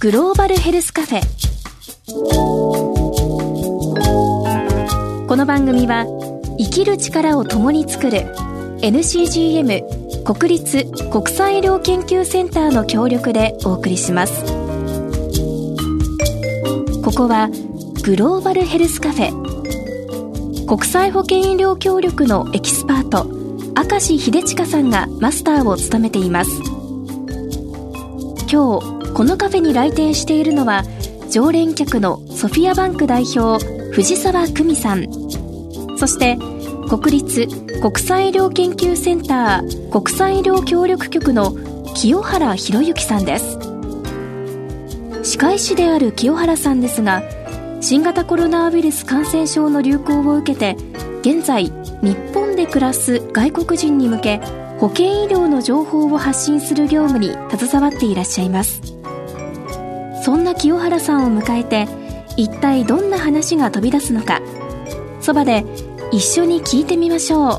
グローバルヘルスカフェ。この番組は生きる力を共に作る NCGM 国立国際医療研究センターの協力でお送りします。ここはグローバルヘルスカフェ。国際保健医療協力のエキスパート明石秀親さんがマスターを務めています。今日このカフェに来店しているのは常連客のソフィアバンク代表藤沢久美さん。そして国立国際医療研究センター国際医療協力局の清原博之さんです。歯科医師である清原さんですが新型コロナウイルス感染症の流行を受けて現在日本で暮らす外国人に向け保健医療の情報を発信する業務に携わっていらっしゃいます。そんな清原さんを迎えて一体どんな話が飛び出すのか。そばで一緒に聞いてみましょう。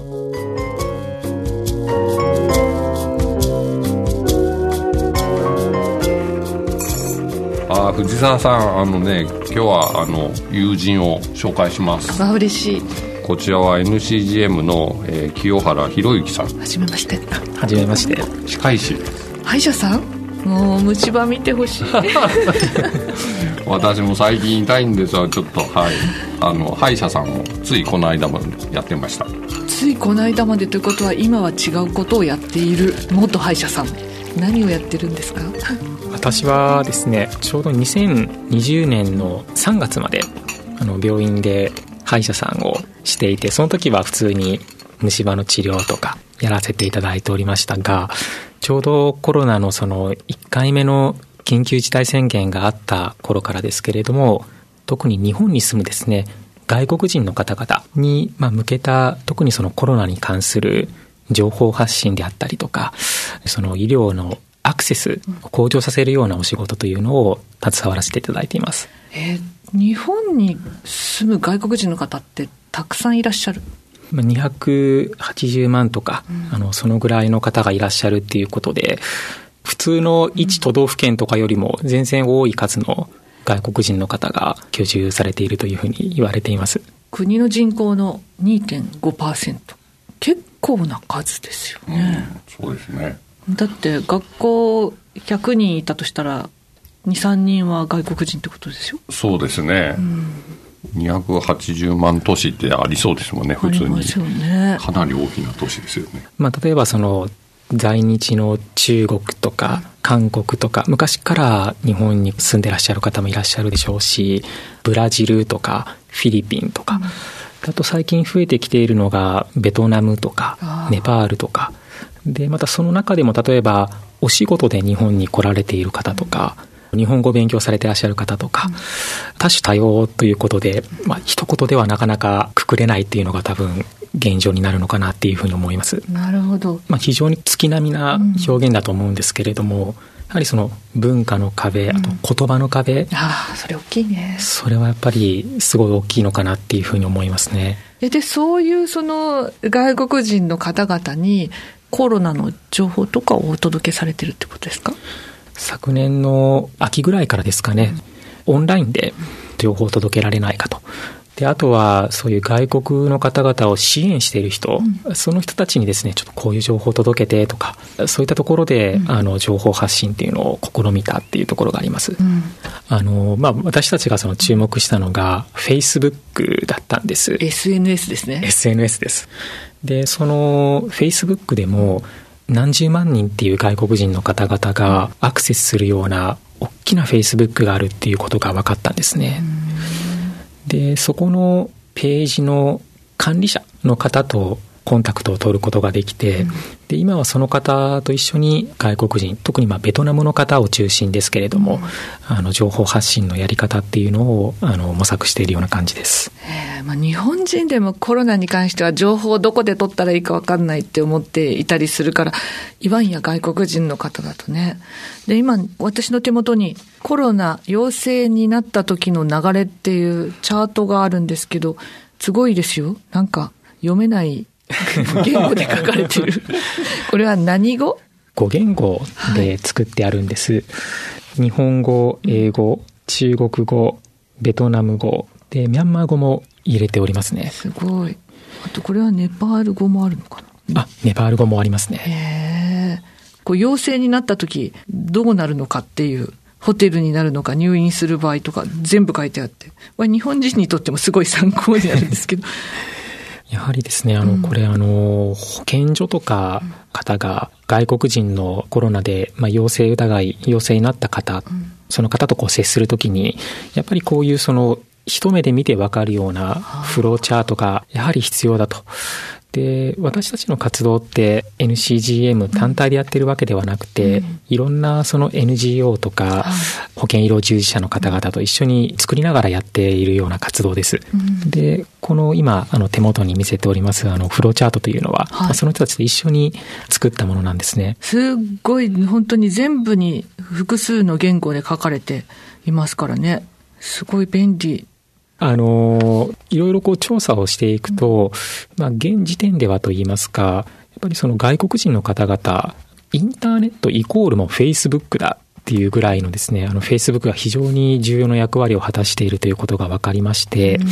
あ藤沢さんあのね今日はあの友人を紹介します。あ嬉しい。こちらは NCGM の、えー、清原博之さん。はじめまして。はじめまして。歯科医師歯医者さん？もう虫歯見てほしい。私も最近痛いんですがちょっと。はい。あの歯医者さんもついこの間までやってました。ついこの間までということは今は違うことをやっている。元歯医者さん。何をやってるんですか？私はですねちょうど2020年の3月まであの病院で歯医者さんをしていてその時は普通に虫歯の治療とかやらせていただいておりましたがちょうどコロナのその1回目の緊急事態宣言があった頃からですけれども特に日本に住むですね外国人の方々に向けた特にそのコロナに関する情報発信であったりとかその医療のアクセスを向上させるようなお仕事というのを携わらせていただいています。えー、日本に住む外国人の方ってたくさんいらっしゃる280万とか、うん、あのそのぐらいの方がいらっしゃるっていうことで普通の1都道府県とかよりも全然多い数の外国人の方が居住されているというふうに言われています。国の人口の2.5%結構な数ですよね、うん、そうですね。だって学校100人いたとしたら23人は外国人ってことですよ。そうですね、うん280万都市ってありそうですもんね普通に、ね、かなり大きな都市ですよね、まあ、例えばその在日の中国とか韓国とか昔から日本に住んでらっしゃる方もいらっしゃるでしょうしブラジルとかフィリピンとか、うん、あと最近増えてきているのがベトナムとかネパールとか。でまたその中でも例えばお仕事で日本に来られている方とか、日本語を勉強されてらっしゃる方とか、うん、多種多様ということで、まあ一言ではなかなかくくれないっていうのが多分現状になるのかなっていうふうに思います。なるほど。まあ非常に月並みな表現だと思うんですけれども、うん、やはりその文化の壁、あと言葉の壁、うん、ああ、それ大きいね。それはやっぱりすごい大きいのかなっていうふうに思いますね。で、そういうその外国人の方々にコロナの情報とかをお届けされてるってことですか？昨年の秋ぐらいからですかね、オンラインで情報を届けられないかと。で、あとは、そういう外国の方々を支援している人、うん、その人たちにですね、ちょっとこういう情報を届けてとか、そういったところで、うん、あの、情報発信っていうのを試みたっていうところがあります。うん、あの、まあ、私たちがその注目したのが、Facebook だったんです。SNS ですね。SNS です。で、その、Facebook でも、何十万人っていう外国人の方々がアクセスするような大きなフェイスブックがあるっていうことが分かったんですね。で、そこのページの管理者の方とコンタクトを取ることができて、で今はその方と一緒に外国人特にまあベトナムの方を中心ですけれども、うん、あの情報発信のやり方っていうのをあの模索しているような感じです、えーまあ、日本人でもコロナに関しては情報をどこで取ったらいいか分かんないって思っていたりするからいわんや外国人の方だとね。で今私の手元にコロナ陽性になった時の流れっていうチャートがあるんですけどすごいですよ。なんか読めない 言語で書かれてる。これは何語 ?5 言語で作ってあるんです。はい、日本語、英語、中国語、ベトナム語、で、ミャンマー語も入れておりますね。すごい。あとこれはネパール語もあるのかな？あ、ネパール語もありますね。へえ。こう陽性になった時、どうなるのかっていう。ホテルになるのか入院する場合とか全部書いてあって。日本人にとってもすごい参考になるんですけど。やはりですね、あの、これ、あの、保健所とか方が外国人のコロナで、まあ、陽性疑い、陽性になった方、その方とこう接するときに、やっぱりこういうその、一目で見てわかるようなフローチャートがやはり必要だと。で、私たちの活動って NCGM 単体でやってるわけではなくて、うん、いろんなその NGO とか、保健医療従事者の方々と一緒に作りながらやっているような活動です。うん、で、この今、あの手元に見せておりますあのフローチャートというのは、はい、その人たちと一緒に作ったものなんですね。すごい、本当に全部に複数の言語で書かれていますからね。すごい便利あの、いろいろこう調査をしていくと、まあ現時点ではといいますか、やっぱりその外国人の方々、インターネットイコールもフェイスブックだっていうぐらいのですね、あのフェイスブックが非常に重要な役割を果たしているということが分かりまして、うん、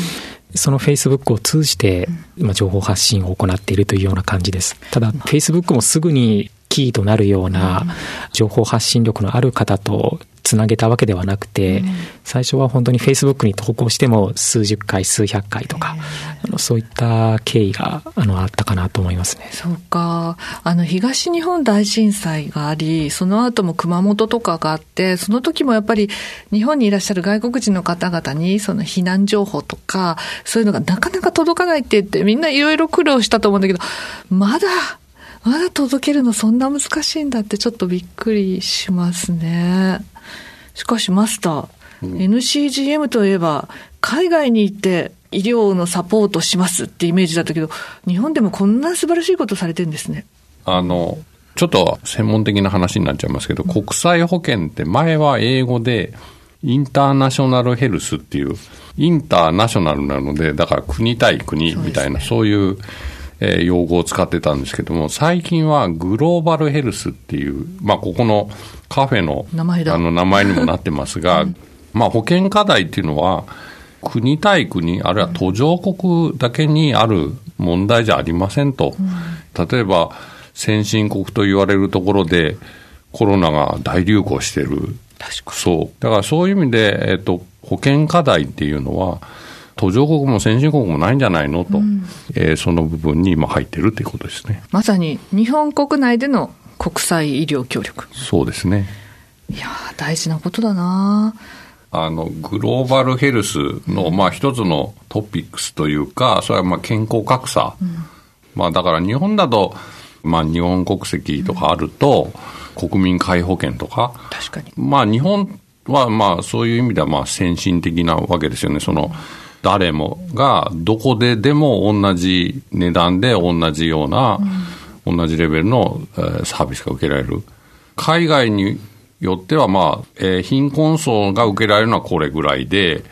そのフェイスブックを通じて、まあ、情報発信を行っているというような感じです。ただ、フェイスブックもすぐにキーとなるような情報発信力のある方とつなげたわけではなくて、うん、最初は本当に Facebook に投稿しても数十回、数百回とか、あのそういった経緯があのあったかなと思いますね。そうか。あの東日本大震災があり、その後も熊本とかがあって、その時もやっぱり日本にいらっしゃる外国人の方々にその避難情報とか、そういうのがなかなか届かないって言って、みんないろいろ苦労したと思うんだけど、まだまだ届けるのそんな難しいんだってちょっとびっくりしますね。しかしマスター、うん、NCGM といえば、海外に行って医療のサポートしますってイメージだったけど、日本でもこんな素晴らしいことされてるんですね。あの、ちょっと専門的な話になっちゃいますけど、うん、国際保険って前は英語で、インターナショナルヘルスっていう、インターナショナルなので、だから国対国みたいな、そう、ね,、いう、えー、用語を使ってたんですけども、最近はグローバルヘルスっていう、まあ、ここのカフェの名前あの名前にもなってますが、うん、まあ、保険課題っていうのは、国対国、あるいは途上国だけにある問題じゃありませんと。うん、例えば、先進国と言われるところで、コロナが大流行してる。そう。だからそういう意味で、えっと、保険課題っていうのは、途上国も先進国もないんじゃないの？と、うん、えー、その部分に今入ってるということですね。まさに日本国内での国際医療協力。そうですね。いや大事なことだなあの、グローバルヘルスの、まあ一つのトピックスというか、それはまあ健康格差。うん、まあだから日本だと、まあ日本国籍とかあると、うん、国民皆保険とか。確かに。まあ日本はまあそういう意味ではまあ先進的なわけですよね。その、誰もがどこででも同じ値段で同じような、うん、同じレベルの、えー、サービスが受けられる。海外によっては、まあ、えー、貧困層が受けられるのはこれぐらいで、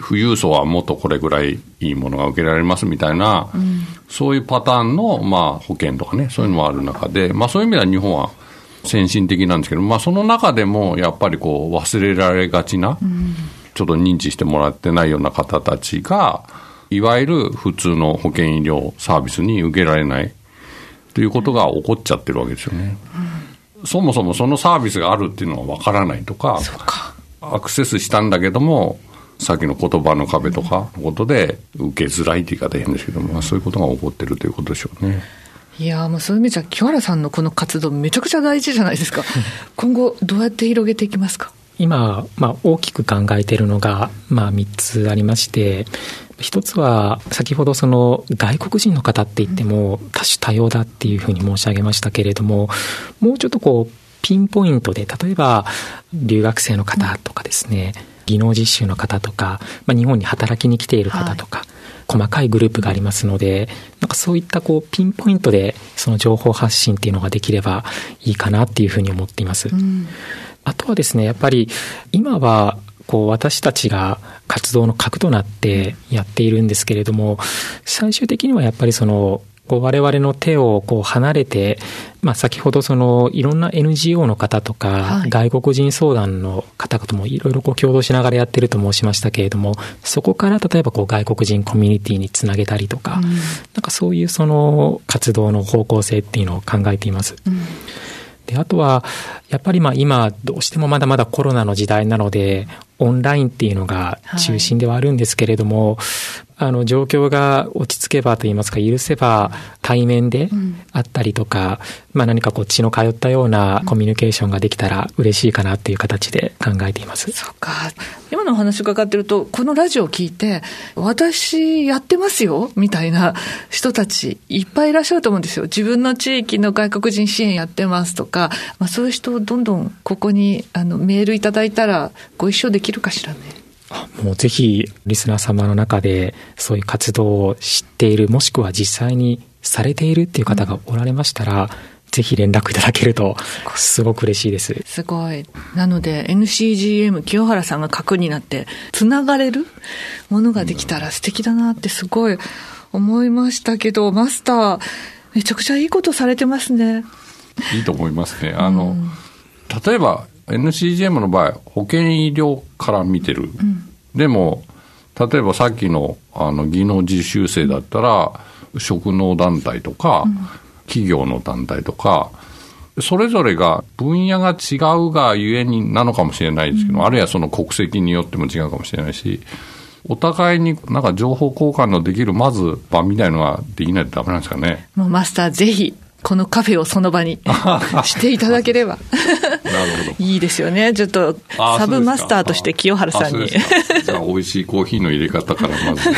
富裕層はもっとこれぐらいいいものが受けられますみたいな、うん、そういうパターンの、まあ、保険とかね、そういうのもある中で、まあ、そういう意味では日本は先進的なんですけど、まあ、その中でもやっぱりこう忘れられがちな、うんちょっと認知してもらってないような方たちが、いわゆる普通の保険医療サービスに受けられないということが起こっちゃってるわけですよね。うん、そもそもそのサービスがあるっていうのはわからないとか、かアクセスしたんだけども、さっきの言葉の壁とかのことで受けづらいって言い方変ですけども、そういうことが起こってるということでしょうね。いやもうそういう意味じゃ、清原さんのこの活動、めちゃくちゃ大事じゃないですか。今後、どうやって広げていきますか？今、まあ、大きく考えているのが、まあ、3つありまして、一つは、先ほどその外国人の方って言っても多種多様だっていうふうに申し上げましたけれども、もうちょっとこう、ピンポイントで、例えば留学生の方とかですね、技能実習の方とか、まあ、日本に働きに来ている方とか、はい細かいグループがありますので、なんかそういったこうピンポイントでその情報発信っていうのができればいいかなっていうふうに思っています。うんあとはですね、やっぱり今はこう私たちが活動の核となってやっているんですけれども、最終的にはやっぱりそのこう我々の手をこう離れて、まあ、先ほどそのいろんな NGO の方とか、はい、外国人相談の方々もいろいろこう共同しながらやってると申しましたけれどもそこから例えばこう外国人コミュニティにつなげたりとか、うん、なんかそういうその活動の方向性っていうのを考えています。うん。で、あとは、やっぱりまあ今、どうしてもまだまだコロナの時代なので、オンラインっていうのが中心ではあるんですけれども、はいあの、状況が落ち着けばといいますか、許せば対面であったりとか、うん、まあ何かこう血の通ったようなコミュニケーションができたら嬉しいかなっていう形で考えています。そうか。今のお話伺ってると、このラジオを聞いて、私やってますよみたいな人たちいっぱいいらっしゃると思うんですよ。自分の地域の外国人支援やってますとか、まあそういう人をどんどんここにあのメールいただいたらご一緒できるかしらね。もうぜひリスナー様の中でそういう活動を知っているもしくは実際にされているっていう方がおられましたら、うん、ぜひ連絡いただけるとすごく嬉しいです。すごい。なので NCGM 清原さんが核になってつながれるものができたら素敵だなってすごい思いましたけど、マスターめちゃくちゃいいことされてますね。いいと思いますね。あの、うん、例えば NCGM の場合、保健医療から見てる。うん、でも、例えばさっきのあの技能実習生だったら、職能団体とか、うん、企業の団体とか、それぞれが分野が違うがゆえになのかもしれないですけど、うん、あるいはその国籍によっても違うかもしれないし、お互いになんか情報交換のできるまず場みたいのができないとダメなんですかね。もうマスターぜひこのカフェをその場に していただければ。なるほど。いいですよね。ちょっとサブマスターとして清原さんに。じゃあ美味しいコーヒーの入れ方からまず。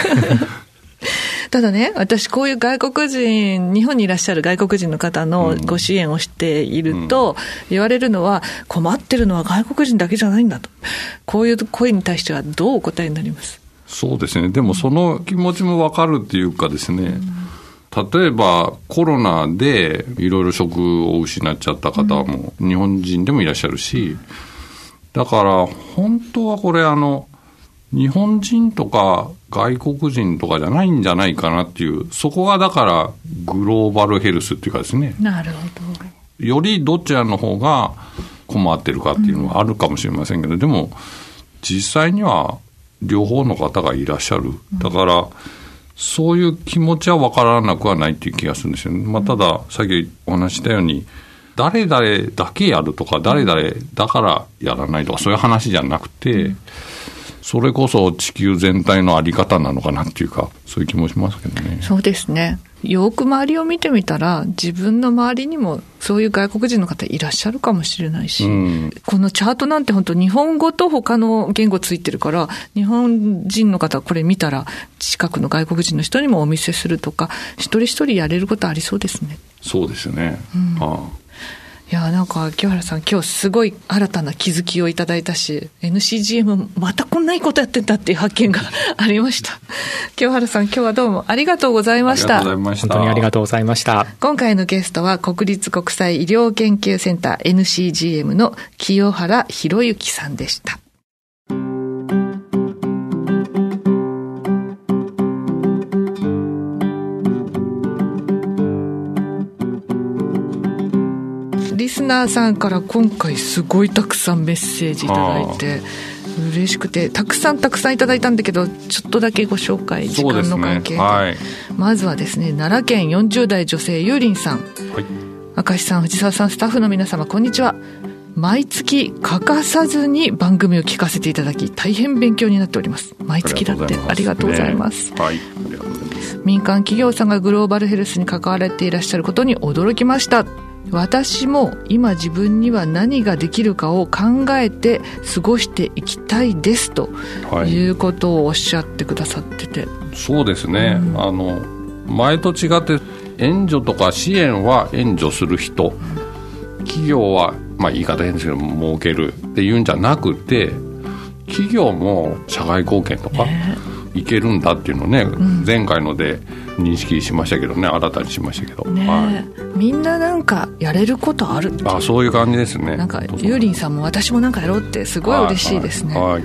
ただね、私こういう外国人、日本にいらっしゃる外国人の方のご支援をしていると、言われるのは、困ってるのは外国人だけじゃないんだと。こういう声に対してはどうお答えになります？そうですね。でもその気持ちもわかるっていうかですね、うん例えばコロナでいろいろ職を失っちゃった方も日本人でもいらっしゃるし、だから本当はこれあの、日本人とか外国人とかじゃないんじゃないかなっていう、そこがだからグローバルヘルスっていうかですね。なるほど。よりどちらの方が困ってるかっていうのはあるかもしれませんけど、でも実際には両方の方がいらっしゃる。だから、そういう気持ちは分からなくはないっていう気がするんですよね。まあ、ただ、さっきお話したように、誰々だけやるとか、誰々だからやらないとか、そういう話じゃなくて、それこそ地球全体のあり方なのかなっていうか、そういう気もしますけどね。そうですね。よく周りを見てみたら、自分の周りにもそういう外国人の方いらっしゃるかもしれないし、うん、このチャートなんて本当日本語と他の言語ついてるから、日本人の方これ見たら、近くの外国人の人にもお見せするとか、一人一人やれることありそうですね。そうですね。うん、ああいやなんか清原さん今日すごい新たな気づきをいただいたし NCGM またこんないいことやってたっていう発見が ありました。清原さん今日はどうもありがとうございました。本当にありがとうございました。今回のゲストは国立国際医療研究センター NCGM の清原博之さんでしたスナーさんから今回すごいたくさんメッセージいただいて嬉しくてたくさんたくさんいただいたんだけどちょっとだけご紹介時間の関係で、ねはい、まずはですね奈良県40代女性ゆうりんさん、はい、明石さん藤沢さんスタッフの皆様こんにちは。毎月欠かさずに番組を聞かせていただき大変勉強になっております。毎月だってありがとうございます、はい、民間企業さんがグローバルヘルスに関われていらっしゃることに驚きました私も今自分には何ができるかを考えて過ごしていきたいですとい。うことをおっしゃってくださってて、はい、そうですね、うん、あの前と違って援助とか支援は援助する人、うん、企業は、まあ、言い方変ですけど儲けるっていうんじゃなくて企業も社会貢献とか、ねいけるんだっていうのね、うん、前回ので認識しましたけどね新たにしましたけど、ねはい、みんななんかやれることある？あそういう感じですね。なんかゆうりんさんも私もなんかやろうってすごい嬉しいですね、はい。はい、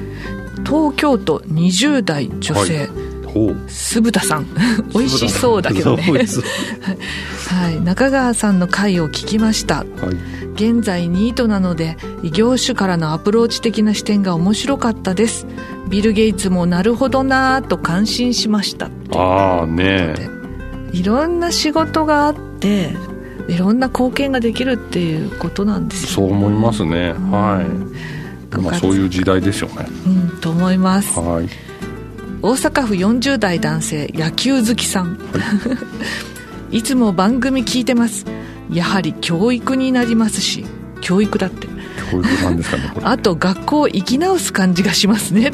東京都20代女性、酢豚さん。美味しそうだけどね。はい、中川さんの回を聞きました。はい。現在ニートなので異業種からのアプローチ的な視点が面白かったですビル・ゲイツもなるほどなぁと感心しましたああね。いろんな仕事があっていろんな貢献ができるっていうことなんですよ。そう思いますね。はい。まあそういう時代ですよね。うんと思います。はい。大阪府40代男性野球好きさん、い、つも番組聞いてます。やはり教育になりますし教育だって教育なんですかねあと学校を生き直す感じがしますね。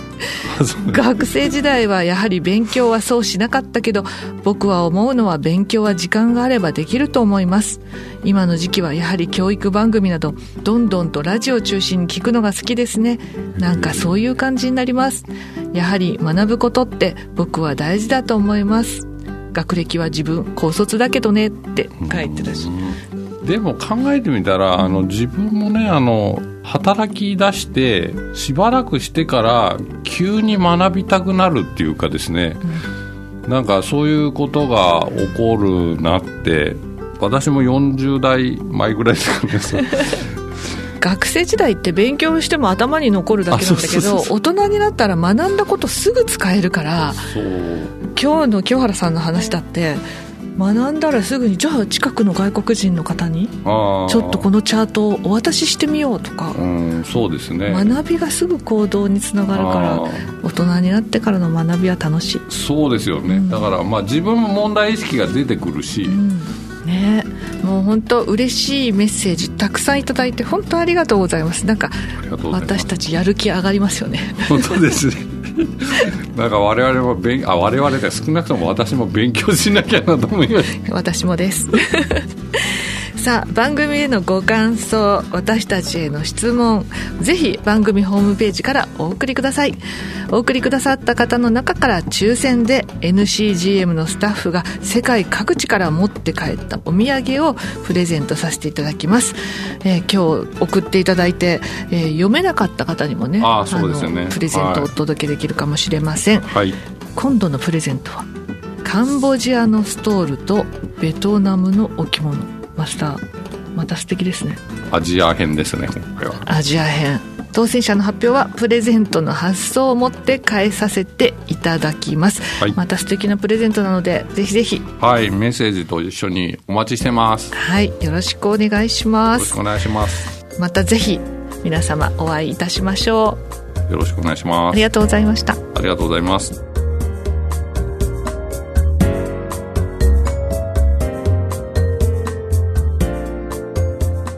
学生時代はやはり勉強はそうしなかったけど僕は思うのは勉強は時間があればできると思います。今の時期はやはり教育番組などどんどんとラジオを中心に聞くのが好きですね。なんかそういう感じになります。やはり学ぶことって僕は大事だと思います。学歴は自分高卒だけどねって書いてたしでも考えてみたらあの自分もねあの働き出してしばらくしてから急に学びたくなるっていうかですね、なんかそういうことが起こるなって私も40代前ぐらいですかね 学生時代って勉強しても頭に残るだけなんだけど大人になったら学んだことすぐ使えるから今日の清原さんの話だって学んだらすぐにじゃあ近くの外国人の方にちょっとこのチャートをお渡ししてみようとか。うんそうですね。学びがすぐ行動につながるから大人になってからの学びは楽しい、そうですよね、だからまあ自分も問題意識が出てくるし、うん、ね。もう本当嬉しいメッセージたくさんいただいて本当ありがとうございます。なんか私たちやる気上がりますよね。本当ですね なんか我々も勉あ我々で少なくとも私も勉強しなきゃなと思います私もです。さあ番組へのご感想私たちへの質問ぜひ番組ホームページからお送りください。お送りくださった方の中から抽選で NCGM のスタッフが世界各地から持って帰ったお土産をプレゼントさせていただきます、えー今日送っていただいて、えー読めなかった方にもねあーそうですよね。のプレゼントをお届けできるかもしれません、はい。今度のプレゼントはカンボジアのストールとベトナムの置物マスターまた素敵ですね。アジア編ですね今回は。アジア編。当選者の発表はプレゼントの発送を持って返させていただきます、はい。また素敵なプレゼントなのでぜひぜひ。はいメッセージと一緒にお待ちしてます。よはいよろしくお願いします。ろしくお願いします。またぜひ皆様お会いいたしましょう。よろしくお願いします。ありがとうございました。ありがとうございます